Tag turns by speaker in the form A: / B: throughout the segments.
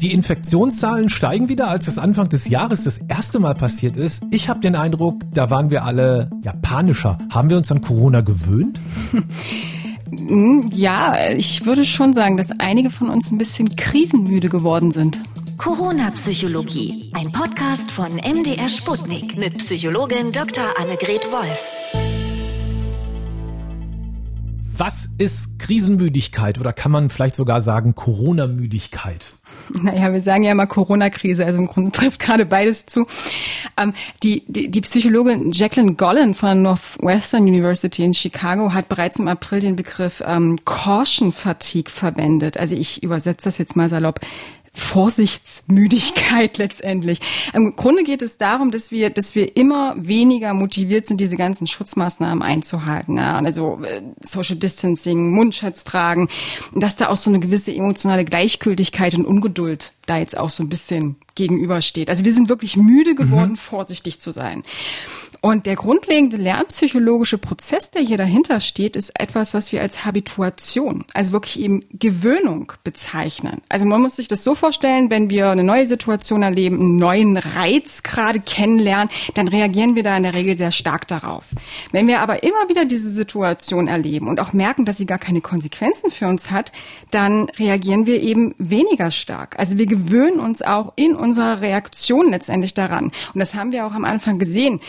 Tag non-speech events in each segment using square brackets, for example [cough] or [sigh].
A: Die Infektionszahlen steigen wieder, als es Anfang des Jahres das erste Mal passiert ist. Ich habe den Eindruck, da waren wir alle japanischer. Haben wir uns an Corona gewöhnt?
B: Ja, ich würde schon sagen, dass einige von uns ein bisschen krisenmüde geworden sind.
C: Corona-Psychologie, ein Podcast von MDR Sputnik mit Psychologin Dr. Annegret Wolf.
A: Was ist Krisenmüdigkeit oder kann man vielleicht sogar sagen Corona-Müdigkeit? [laughs]
B: Naja, wir sagen ja immer Corona-Krise, also im Grunde trifft gerade beides zu. Ähm, die, die, die Psychologin Jacqueline Gollan von der Northwestern University in Chicago hat bereits im April den Begriff ähm, Caution Fatigue verwendet. Also ich übersetze das jetzt mal salopp. Vorsichtsmüdigkeit [laughs] letztendlich. Im Grunde geht es darum, dass wir, dass wir immer weniger motiviert sind, diese ganzen Schutzmaßnahmen einzuhalten. Ja? Also äh, Social Distancing, Mundschutz tragen, dass da auch so eine gewisse emotionale Gleichgültigkeit und Ungeduld da jetzt auch so ein bisschen gegenübersteht. Also wir sind wirklich müde geworden, mhm. vorsichtig zu sein. Und der grundlegende lernpsychologische Prozess, der hier dahinter steht, ist etwas, was wir als Habituation, also wirklich eben Gewöhnung bezeichnen. Also man muss sich das so vorstellen, wenn wir eine neue Situation erleben, einen neuen Reiz gerade kennenlernen, dann reagieren wir da in der Regel sehr stark darauf. Wenn wir aber immer wieder diese Situation erleben und auch merken, dass sie gar keine Konsequenzen für uns hat, dann reagieren wir eben weniger stark. Also wir gewöhnen uns auch in unserer Reaktion letztendlich daran. Und das haben wir auch am Anfang gesehen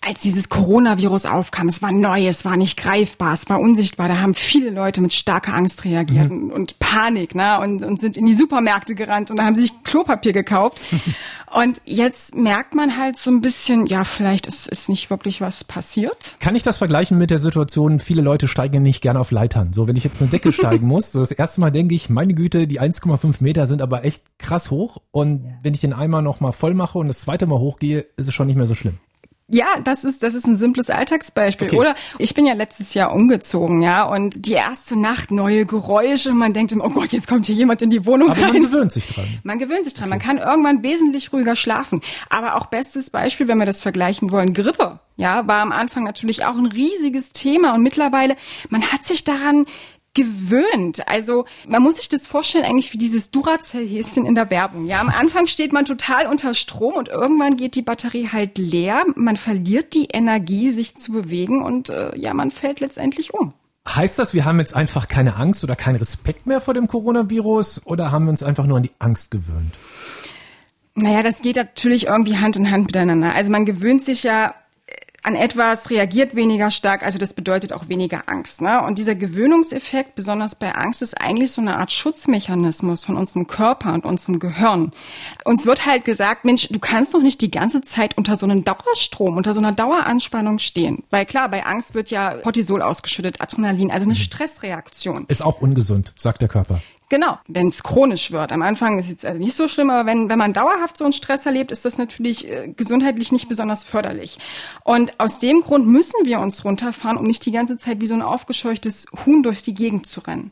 B: als dieses Coronavirus aufkam, es war neu, es war nicht greifbar, es war unsichtbar, da haben viele Leute mit starker Angst reagiert mhm. und Panik, ne, und, und sind in die Supermärkte gerannt und da haben sich Klopapier gekauft. [laughs] und jetzt merkt man halt so ein bisschen, ja, vielleicht ist, ist nicht wirklich was passiert.
A: Kann ich das vergleichen mit der Situation, viele Leute steigen nicht gerne auf Leitern. So, wenn ich jetzt eine Decke steigen [laughs] muss, so das erste Mal denke ich, meine Güte, die 1,5 Meter sind aber echt krass hoch und ja. wenn ich den einmal noch mal voll mache und das zweite Mal hochgehe, ist es schon nicht mehr so schlimm.
B: Ja, das ist, das ist ein simples Alltagsbeispiel. Okay. Oder ich bin ja letztes Jahr umgezogen, ja, und die erste Nacht neue Geräusche, man denkt immer, oh Gott, jetzt kommt hier jemand in die Wohnung
A: Aber
B: rein.
A: man gewöhnt sich dran.
B: Man gewöhnt sich dran. Okay. Man kann irgendwann wesentlich ruhiger schlafen. Aber auch bestes Beispiel, wenn wir das vergleichen wollen, Grippe. Ja, war am Anfang natürlich auch ein riesiges Thema und mittlerweile, man hat sich daran gewöhnt. Also man muss sich das vorstellen eigentlich wie dieses Duracell-Häschen in der Werbung. Ja, am Anfang steht man total unter Strom und irgendwann geht die Batterie halt leer. Man verliert die Energie, sich zu bewegen und äh, ja, man fällt letztendlich um.
A: Heißt das, wir haben jetzt einfach keine Angst oder keinen Respekt mehr vor dem Coronavirus oder haben wir uns einfach nur an die Angst gewöhnt?
B: Naja, das geht natürlich irgendwie Hand in Hand miteinander. Also man gewöhnt sich ja an etwas reagiert weniger stark, also das bedeutet auch weniger Angst. Ne? Und dieser Gewöhnungseffekt, besonders bei Angst, ist eigentlich so eine Art Schutzmechanismus von unserem Körper und unserem Gehirn. Uns wird halt gesagt, Mensch, du kannst doch nicht die ganze Zeit unter so einem Dauerstrom, unter so einer Daueranspannung stehen. Weil klar, bei Angst wird ja Cortisol ausgeschüttet, Adrenalin, also eine mhm. Stressreaktion.
A: Ist auch ungesund, sagt der Körper.
B: Genau, wenn es chronisch wird. Am Anfang ist es also nicht so schlimm, aber wenn, wenn man dauerhaft so einen Stress erlebt, ist das natürlich äh, gesundheitlich nicht besonders förderlich. Und aus dem Grund müssen wir uns runterfahren, um nicht die ganze Zeit wie so ein aufgescheuchtes Huhn durch die Gegend zu rennen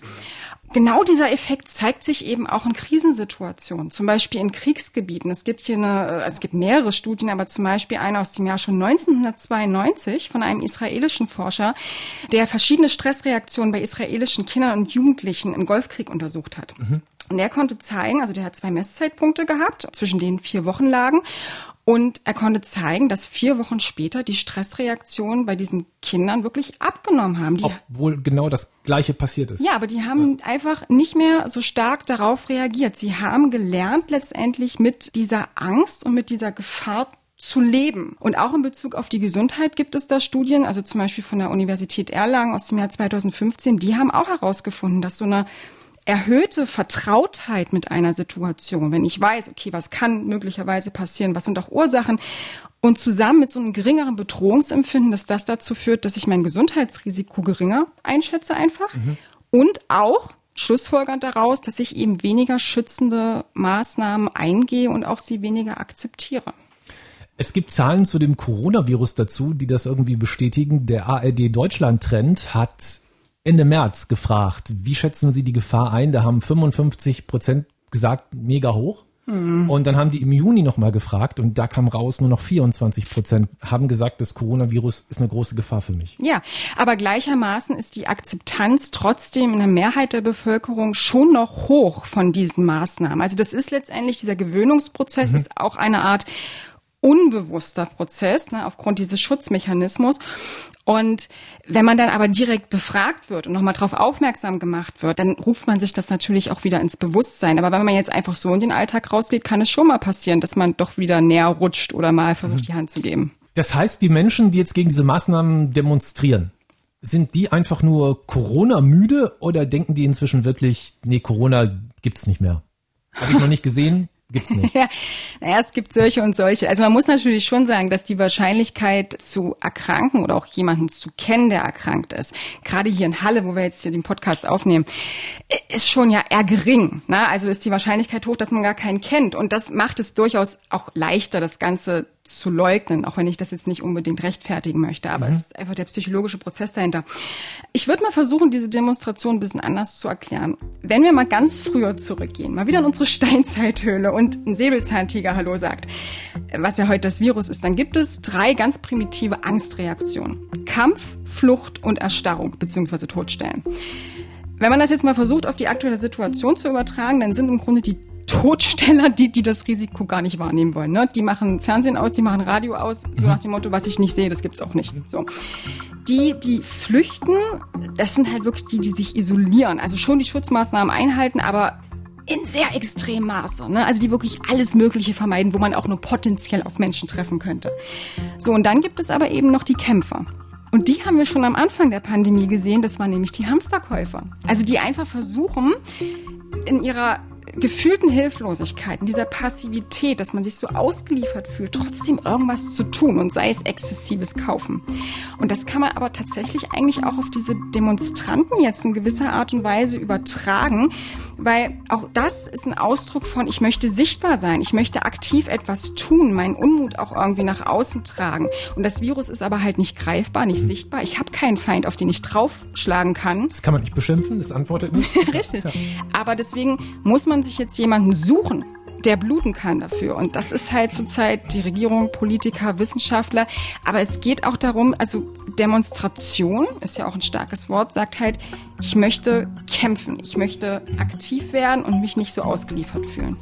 B: genau dieser Effekt zeigt sich eben auch in Krisensituationen, zum Beispiel in Kriegsgebieten. Es gibt hier eine, äh, es gibt mehrere Studien, aber zum Beispiel eine aus dem Jahr schon 1992 von einem israelischen Forscher, der verschiedene Stressreaktionen bei israelischen Kindern und Jugendlichen im Golfkrieg untersucht hat. Mhm. Und er konnte zeigen, also der hat zwei Messzeitpunkte gehabt, zwischen denen vier Wochen lagen. Und er konnte zeigen, dass vier Wochen später die Stressreaktionen bei diesen Kindern wirklich abgenommen haben.
A: Die, Obwohl genau das Gleiche passiert ist.
B: Ja, aber die haben ja. einfach nicht mehr so stark darauf reagiert. Sie haben gelernt, letztendlich mit dieser Angst und mit dieser Gefahr zu leben. Und auch in Bezug auf die Gesundheit gibt es da Studien, also zum Beispiel von der Universität Erlangen aus dem Jahr 2015, die haben auch herausgefunden, dass so eine erhöhte Vertrautheit mit einer Situation, wenn ich weiß, okay, was kann möglicherweise passieren, was sind auch Ursachen und zusammen mit so einem geringeren Bedrohungsempfinden, dass das dazu führt, dass ich mein Gesundheitsrisiko geringer einschätze einfach mhm. und auch schlussfolgernd daraus, dass ich eben weniger schützende Maßnahmen eingehe und auch sie weniger akzeptiere.
A: Es gibt Zahlen zu dem Coronavirus dazu, die das irgendwie bestätigen. Der ARD Deutschland Trend hat Ende März gefragt, wie schätzen Sie die Gefahr ein? Da haben 55 Prozent gesagt, mega hoch. Mhm. Und dann haben die im Juni nochmal gefragt und da kam raus, nur noch 24 Prozent haben gesagt, das Coronavirus ist eine große Gefahr für mich.
B: Ja, aber gleichermaßen ist die Akzeptanz trotzdem in der Mehrheit der Bevölkerung schon noch hoch von diesen Maßnahmen. Also das ist letztendlich dieser Gewöhnungsprozess, mhm. ist auch eine Art unbewusster Prozess ne, aufgrund dieses Schutzmechanismus. Und wenn man dann aber direkt befragt wird und nochmal darauf aufmerksam gemacht wird, dann ruft man sich das natürlich auch wieder ins Bewusstsein. Aber wenn man jetzt einfach so in den Alltag rausgeht, kann es schon mal passieren, dass man doch wieder näher rutscht oder mal versucht, mhm. die Hand zu geben.
A: Das heißt, die Menschen, die jetzt gegen diese Maßnahmen demonstrieren, sind die einfach nur Corona-müde oder denken die inzwischen wirklich, nee, Corona gibt's nicht mehr? Habe ich noch nicht gesehen, Gibt's nicht. [laughs] ja,
B: naja, es gibt solche und solche. Also man muss natürlich schon sagen, dass die Wahrscheinlichkeit zu erkranken oder auch jemanden zu kennen, der erkrankt ist, gerade hier in Halle, wo wir jetzt hier den Podcast aufnehmen, ist schon ja eher gering. Ne? Also ist die Wahrscheinlichkeit hoch, dass man gar keinen kennt. Und das macht es durchaus auch leichter, das Ganze zu leugnen, auch wenn ich das jetzt nicht unbedingt rechtfertigen möchte. Aber mhm. es ist einfach der psychologische Prozess dahinter. Ich würde mal versuchen, diese Demonstration ein bisschen anders zu erklären. Wenn wir mal ganz früher zurückgehen, mal wieder in unsere [laughs] Steinzeithöhle und ein Säbelzahntiger Hallo sagt, was ja heute das Virus ist, dann gibt es drei ganz primitive Angstreaktionen. Kampf, Flucht und Erstarrung bzw. Todstellen. Wenn man das jetzt mal versucht, auf die aktuelle Situation zu übertragen, dann sind im Grunde die Todsteller, die, die das Risiko gar nicht wahrnehmen wollen. Ne? Die machen Fernsehen aus, die machen Radio aus, so nach dem Motto, was ich nicht sehe, das gibt's auch nicht. So. Die, die flüchten, das sind halt wirklich die, die sich isolieren. Also schon die Schutzmaßnahmen einhalten, aber in sehr extremem Maße. Ne? Also die wirklich alles Mögliche vermeiden, wo man auch nur potenziell auf Menschen treffen könnte. So, und dann gibt es aber eben noch die Kämpfer. Und die haben wir schon am Anfang der Pandemie gesehen, das waren nämlich die Hamsterkäufer. Also die einfach versuchen, in ihrer gefühlten Hilflosigkeit, in dieser Passivität, dass man sich so ausgeliefert fühlt, trotzdem irgendwas zu tun und sei es exzessives Kaufen. Und das kann man aber tatsächlich eigentlich auch auf diese Demonstranten jetzt in gewisser Art und Weise übertragen, weil auch das ist ein Ausdruck von, ich möchte sichtbar sein, ich möchte aktiv etwas tun, meinen Unmut auch irgendwie nach außen tragen. Und das Virus ist aber halt nicht greifbar, nicht sichtbar. Ich habe keinen Feind, auf den ich draufschlagen kann.
A: Das kann man nicht beschimpfen, das antwortet nicht. [laughs]
B: Richtig. Aber deswegen muss man sich jetzt jemanden suchen, der bluten kann dafür. Und das ist halt zurzeit die Regierung, Politiker, Wissenschaftler. Aber es geht auch darum, also Demonstration ist ja auch ein starkes Wort, sagt halt, ich möchte kämpfen, ich möchte aktiv werden und mich nicht so ausgeliefert fühlen.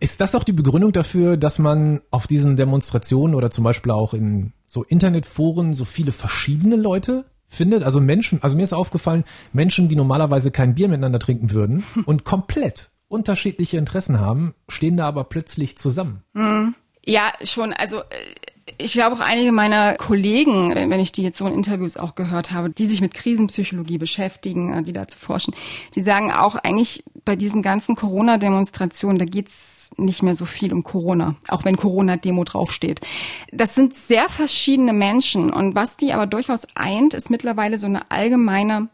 A: Ist das auch die Begründung dafür, dass man auf diesen Demonstrationen oder zum Beispiel auch in so Internetforen so viele verschiedene Leute findet. Also Menschen, also mir ist aufgefallen, Menschen, die normalerweise kein Bier miteinander trinken würden [laughs] und komplett unterschiedliche Interessen haben, stehen da aber plötzlich zusammen.
B: Hm. Ja, schon. Also äh, ich glaube auch einige meiner Kollegen, äh, wenn ich die jetzt so in Interviews auch gehört habe, die sich mit Krisenpsychologie beschäftigen, äh, die dazu forschen, die sagen auch eigentlich bei diesen ganzen Corona-Demonstrationen, da geht's nicht mehr so viel um Corona, auch wenn Corona-Demo draufsteht. Das sind sehr verschiedene Menschen und was die aber durchaus eint, ist mittlerweile so eine allgemeine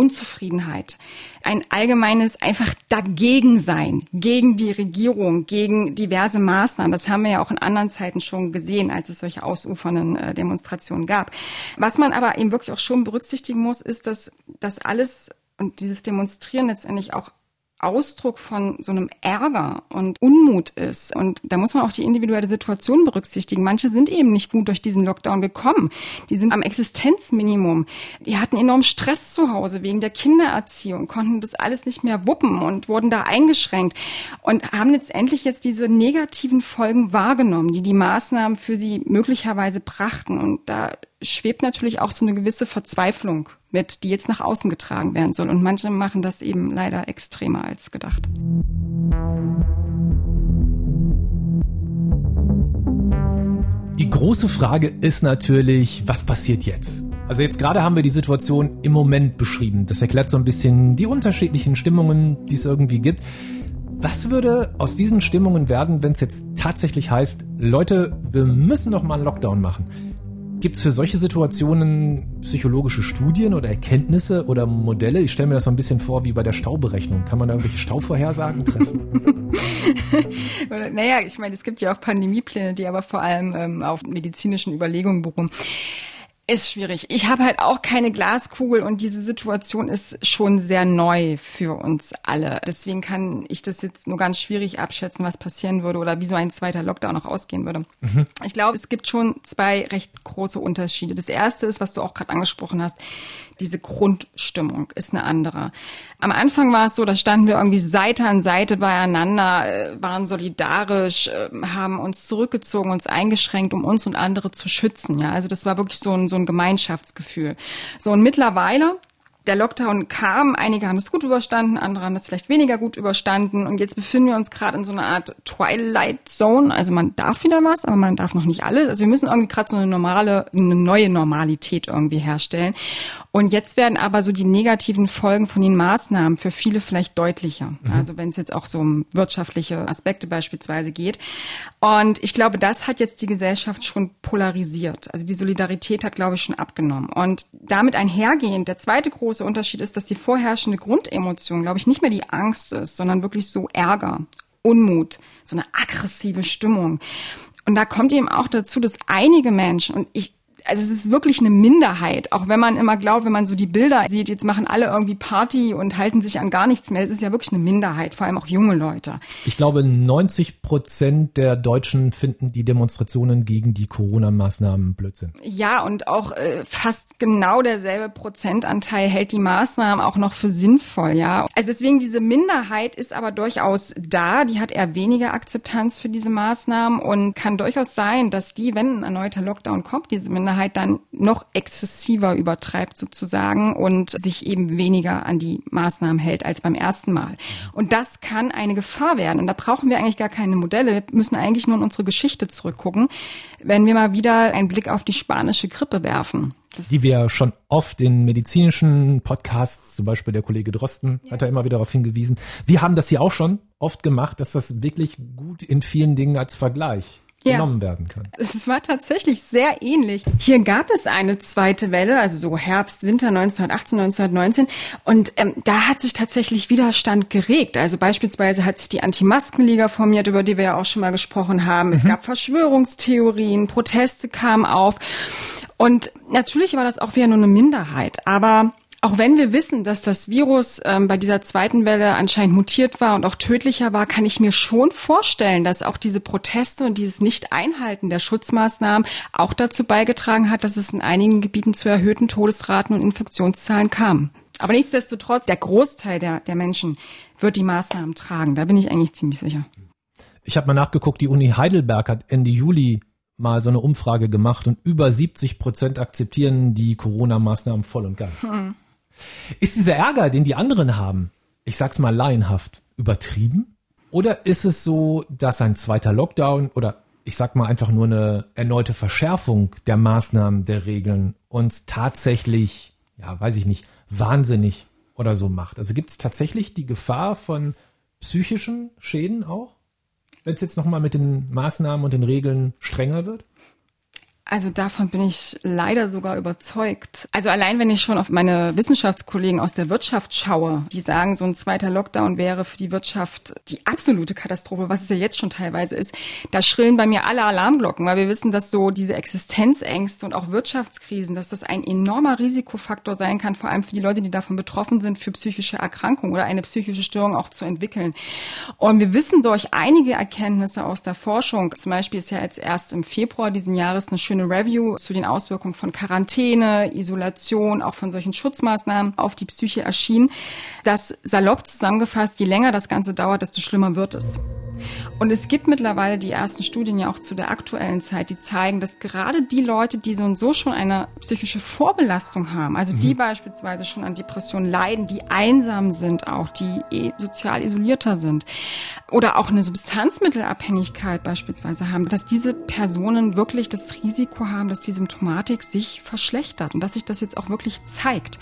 B: Unzufriedenheit, ein allgemeines einfach dagegen sein, gegen die Regierung, gegen diverse Maßnahmen. Das haben wir ja auch in anderen Zeiten schon gesehen, als es solche ausufernden äh, Demonstrationen gab. Was man aber eben wirklich auch schon berücksichtigen muss, ist, dass das alles und dieses Demonstrieren letztendlich auch Ausdruck von so einem Ärger und Unmut ist. Und da muss man auch die individuelle Situation berücksichtigen. Manche sind eben nicht gut durch diesen Lockdown gekommen. Die sind am Existenzminimum. Die hatten enorm Stress zu Hause wegen der Kindererziehung, konnten das alles nicht mehr wuppen und wurden da eingeschränkt und haben letztendlich jetzt diese negativen Folgen wahrgenommen, die die Maßnahmen für sie möglicherweise brachten. Und da schwebt natürlich auch so eine gewisse Verzweiflung mit, die jetzt nach außen getragen werden soll. Und manche machen das eben leider extremer als gedacht.
A: Die große Frage ist natürlich, was passiert jetzt? Also jetzt gerade haben wir die Situation im Moment beschrieben. Das erklärt so ein bisschen die unterschiedlichen Stimmungen, die es irgendwie gibt. Was würde aus diesen Stimmungen werden, wenn es jetzt tatsächlich heißt, Leute, wir müssen noch mal einen Lockdown machen? Gibt es für solche Situationen psychologische Studien oder Erkenntnisse oder Modelle? Ich stelle mir das so ein bisschen vor wie bei der Stauberechnung. Kann man da irgendwelche Stauvorhersagen treffen? [laughs]
B: naja, ich meine, es gibt ja auch Pandemiepläne, die aber vor allem ähm, auf medizinischen Überlegungen beruhen. Ist schwierig. Ich habe halt auch keine Glaskugel und diese Situation ist schon sehr neu für uns alle. Deswegen kann ich das jetzt nur ganz schwierig abschätzen, was passieren würde oder wie so ein zweiter Lockdown noch ausgehen würde. Mhm. Ich glaube, es gibt schon zwei recht große Unterschiede. Das erste ist, was du auch gerade angesprochen hast, diese Grundstimmung ist eine andere. Am Anfang war es so, da standen wir irgendwie Seite an Seite beieinander, äh, waren solidarisch, äh, haben uns zurückgezogen, uns eingeschränkt, um uns und andere zu schützen. Ja, also das war wirklich so ein, so ein Gemeinschaftsgefühl. So und mittlerweile der Lockdown kam, einige haben es gut überstanden, andere haben es vielleicht weniger gut überstanden und jetzt befinden wir uns gerade in so einer Art Twilight Zone. Also man darf wieder was, aber man darf noch nicht alles. Also wir müssen irgendwie gerade so eine normale, eine neue Normalität irgendwie herstellen. Und jetzt werden aber so die negativen Folgen von den Maßnahmen für viele vielleicht deutlicher. Mhm. Also wenn es jetzt auch so um wirtschaftliche Aspekte beispielsweise geht. Und ich glaube, das hat jetzt die Gesellschaft schon polarisiert. Also die Solidarität hat, glaube ich, schon abgenommen. Und damit einhergehend, der zweite große Unterschied ist, dass die vorherrschende Grundemotion, glaube ich, nicht mehr die Angst ist, sondern wirklich so Ärger, Unmut, so eine aggressive Stimmung. Und da kommt eben auch dazu, dass einige Menschen, und ich also es ist wirklich eine Minderheit, auch wenn man immer glaubt, wenn man so die Bilder sieht, jetzt machen alle irgendwie Party und halten sich an gar nichts mehr. Es ist ja wirklich eine Minderheit, vor allem auch junge Leute.
A: Ich glaube, 90 Prozent der Deutschen finden die Demonstrationen gegen die Corona-Maßnahmen Blödsinn.
B: Ja, und auch äh, fast genau derselbe Prozentanteil hält die Maßnahmen auch noch für sinnvoll, ja. Also deswegen diese Minderheit ist aber durchaus da, die hat eher weniger Akzeptanz für diese Maßnahmen und kann durchaus sein, dass die, wenn ein erneuter Lockdown kommt, diese Minderheit Minderheit dann noch exzessiver übertreibt sozusagen und sich eben weniger an die Maßnahmen hält als beim ersten Mal. Und das kann eine Gefahr werden. Und da brauchen wir eigentlich gar keine Modelle. Wir müssen eigentlich nur in unsere Geschichte zurückgucken, wenn wir mal wieder einen Blick auf die spanische Grippe werfen.
A: Das die wir schon oft in medizinischen Podcasts, zum Beispiel der Kollege Drosten, ja. hat da immer wieder darauf hingewiesen. Wir haben das hier auch schon oft gemacht, dass das wirklich gut in vielen Dingen als Vergleich ja. genommen werden kann.
B: Es war tatsächlich sehr ähnlich. Hier gab es eine zweite Welle, also so Herbst, Winter 1918, 1919. Und ähm, da hat sich tatsächlich Widerstand geregt. Also beispielsweise hat sich die Anti-Masken-Liga formiert, über die wir ja auch schon mal gesprochen haben. Mhm. Es gab Verschwörungstheorien, Proteste kamen auf. Und natürlich war das auch wieder nur eine Minderheit. Aber auch wenn wir wissen, dass das Virus ähm, bei dieser zweiten Welle anscheinend mutiert war und auch tödlicher war, kann ich mir schon vorstellen, dass auch diese Proteste und dieses Nicht-Einhalten der Schutzmaßnahmen auch dazu beigetragen hat, dass es in einigen Gebieten zu erhöhten Todesraten und Infektionszahlen kam. Aber nichtsdestotrotz, der Großteil der, der Menschen wird die Maßnahmen tragen. Da bin ich eigentlich ziemlich sicher.
A: Ich habe mal nachgeguckt, die Uni Heidelberg hat Ende Juli mal so eine Umfrage gemacht und über 70 Prozent akzeptieren die Corona-Maßnahmen voll und ganz. Hm. Ist dieser Ärger, den die anderen haben, ich sag's mal laienhaft, übertrieben? Oder ist es so, dass ein zweiter Lockdown oder ich sag mal einfach nur eine erneute Verschärfung der Maßnahmen, der Regeln uns tatsächlich, ja, weiß ich nicht, wahnsinnig oder so macht? Also gibt es tatsächlich die Gefahr von psychischen Schäden auch? Wenn es jetzt nochmal mit den Maßnahmen und den Regeln strenger wird?
B: Also davon bin ich leider sogar überzeugt. Also allein wenn ich schon auf meine Wissenschaftskollegen aus der Wirtschaft schaue, die sagen, so ein zweiter Lockdown wäre für die Wirtschaft die absolute Katastrophe, was es ja jetzt schon teilweise ist, da schrillen bei mir alle Alarmglocken, weil wir wissen, dass so diese Existenzängste und auch Wirtschaftskrisen, dass das ein enormer Risikofaktor sein kann, vor allem für die Leute, die davon betroffen sind, für psychische Erkrankungen oder eine psychische Störung auch zu entwickeln. Und wir wissen durch einige Erkenntnisse aus der Forschung, zum Beispiel ist ja jetzt erst im Februar diesen Jahres eine schöne eine Review zu den Auswirkungen von Quarantäne, Isolation, auch von solchen Schutzmaßnahmen auf die Psyche erschienen, dass salopp zusammengefasst, je länger das Ganze dauert, desto schlimmer wird es. Und es gibt mittlerweile die ersten Studien ja auch zu der aktuellen Zeit, die zeigen, dass gerade die Leute, die so und so schon eine psychische Vorbelastung haben, also die mhm. beispielsweise schon an Depressionen leiden, die einsam sind auch, die eh sozial isolierter sind oder auch eine Substanzmittelabhängigkeit beispielsweise haben, dass diese Personen wirklich das Risiko haben, dass die Symptomatik sich verschlechtert und dass sich das jetzt auch wirklich zeigt.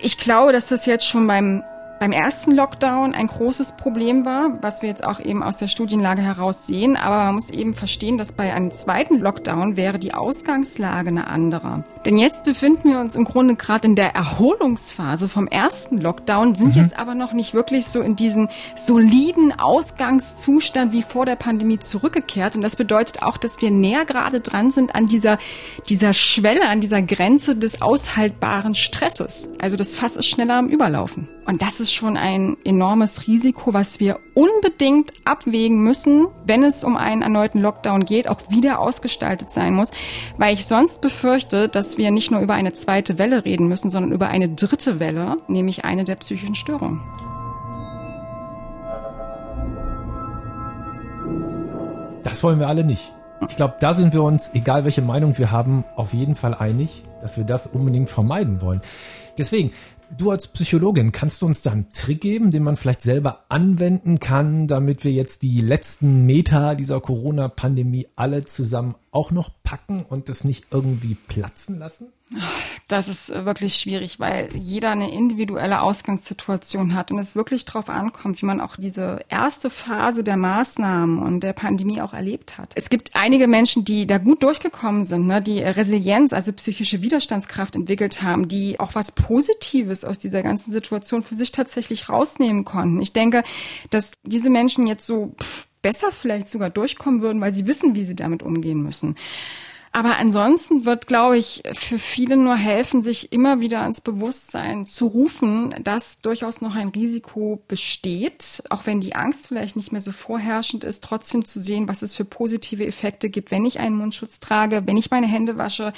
B: Ich glaube, dass das jetzt schon beim beim ersten Lockdown ein großes Problem war, was wir jetzt auch eben aus der Studienlage heraus sehen. Aber man muss eben verstehen, dass bei einem zweiten Lockdown wäre die Ausgangslage eine andere. Denn jetzt befinden wir uns im Grunde gerade in der Erholungsphase vom ersten Lockdown, sind mhm. jetzt aber noch nicht wirklich so in diesen soliden Ausgangszustand wie vor der Pandemie zurückgekehrt. Und das bedeutet auch, dass wir näher gerade dran sind an dieser, dieser Schwelle, an dieser Grenze des aushaltbaren Stresses. Also das Fass ist schneller am Überlaufen. Und das ist schon ein enormes Risiko, was wir unbedingt abwägen müssen, wenn es um einen erneuten Lockdown geht, auch wieder ausgestaltet sein muss, weil ich sonst befürchte, dass wir nicht nur über eine zweite Welle reden müssen, sondern über eine dritte Welle, nämlich eine der psychischen Störungen.
A: Das wollen wir alle nicht. Ich glaube, da sind wir uns, egal welche Meinung wir haben, auf jeden Fall einig, dass wir das unbedingt vermeiden wollen. Deswegen, Du als Psychologin, kannst du uns da einen Trick geben, den man vielleicht selber anwenden kann, damit wir jetzt die letzten Meter dieser Corona-Pandemie alle zusammen auch noch packen und das nicht irgendwie platzen lassen?
B: Das ist wirklich schwierig, weil jeder eine individuelle Ausgangssituation hat und es wirklich darauf ankommt, wie man auch diese erste Phase der Maßnahmen und der Pandemie auch erlebt hat. Es gibt einige Menschen, die da gut durchgekommen sind, ne, die Resilienz, also psychische Widerstandskraft entwickelt haben, die auch was Positives aus dieser ganzen Situation für sich tatsächlich rausnehmen konnten. Ich denke, dass diese Menschen jetzt so pff, besser vielleicht sogar durchkommen würden, weil sie wissen, wie sie damit umgehen müssen. Aber ansonsten wird, glaube ich, für viele nur helfen, sich immer wieder ans Bewusstsein zu rufen, dass durchaus noch ein Risiko besteht, auch wenn die Angst vielleicht nicht mehr so vorherrschend ist, trotzdem zu sehen, was es für positive Effekte gibt, wenn ich einen Mundschutz trage, wenn ich meine Hände wasche,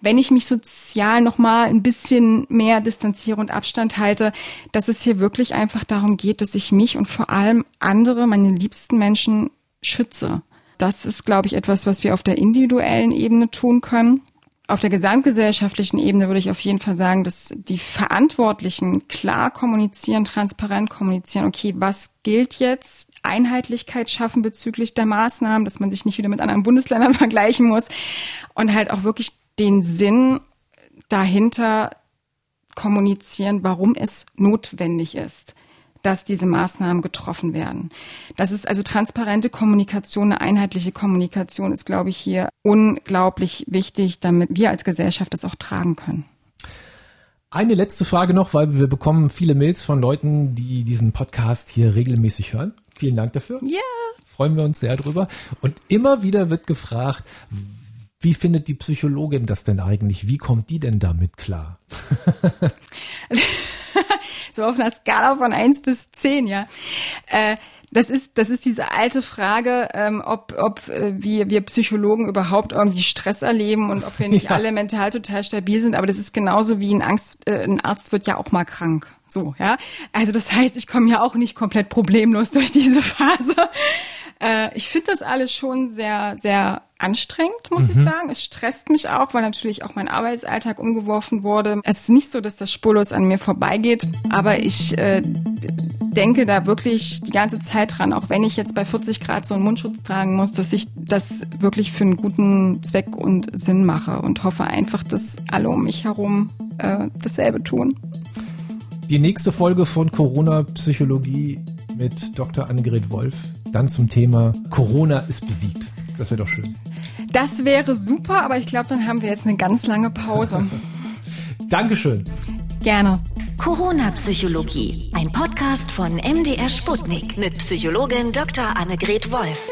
B: wenn ich mich sozial noch mal ein bisschen mehr distanziere und Abstand halte, dass es hier wirklich einfach darum geht, dass ich mich und vor allem andere, meine liebsten Menschen schütze. Das ist, glaube ich, etwas, was wir auf der individuellen Ebene tun können. Auf der gesamtgesellschaftlichen Ebene würde ich auf jeden Fall sagen, dass die Verantwortlichen klar kommunizieren, transparent kommunizieren, okay, was gilt jetzt, Einheitlichkeit schaffen bezüglich der Maßnahmen, dass man sich nicht wieder mit anderen Bundesländern [laughs] vergleichen muss. Und halt auch wirklich den Sinn dahinter kommunizieren, warum es notwendig ist dass diese Maßnahmen getroffen werden. Das ist also transparente Kommunikation, eine einheitliche Kommunikation ist, glaube ich, hier unglaublich wichtig, damit wir als Gesellschaft das auch tragen können.
A: Eine letzte Frage noch, weil wir bekommen viele Mails von Leuten, die diesen Podcast hier regelmäßig hören. Vielen Dank dafür.
B: Ja.
A: Freuen wir uns sehr drüber. Und immer wieder wird gefragt, wie findet die Psychologin das denn eigentlich? Wie kommt die denn damit klar? [laughs]
B: so auf einer Skala von eins bis zehn, ja. Äh, das ist, das ist diese alte Frage, ähm, ob, ob äh, wir, wir Psychologen überhaupt irgendwie Stress erleben und ob wir nicht [laughs] ja. alle mental total stabil sind. Aber das ist genauso wie ein Angst, äh, ein Arzt wird ja auch mal krank. So, ja. Also das heißt, ich komme ja auch nicht komplett problemlos durch diese [laughs] Phase. Äh, ich finde das alles schon sehr, sehr anstrengend, muss mhm. ich sagen. Es stresst mich auch, weil natürlich auch mein Arbeitsalltag umgeworfen wurde. Es ist nicht so, dass das spurlos an mir vorbeigeht, aber ich äh, denke da wirklich die ganze Zeit dran, auch wenn ich jetzt bei 40 Grad so einen Mundschutz tragen muss, dass ich das wirklich für einen guten Zweck und Sinn mache und hoffe einfach, dass alle um mich herum äh, dasselbe tun.
A: Die nächste Folge von Corona Psychologie mit Dr. Annegret Wolf dann zum Thema Corona ist besiegt. Das wäre doch schön.
B: Das wäre super, aber ich glaube, dann haben wir jetzt eine ganz lange Pause. [laughs]
A: Dankeschön.
B: Gerne.
C: Corona-Psychologie, ein Podcast von MDR Sputnik mit Psychologin Dr. Annegret Wolf.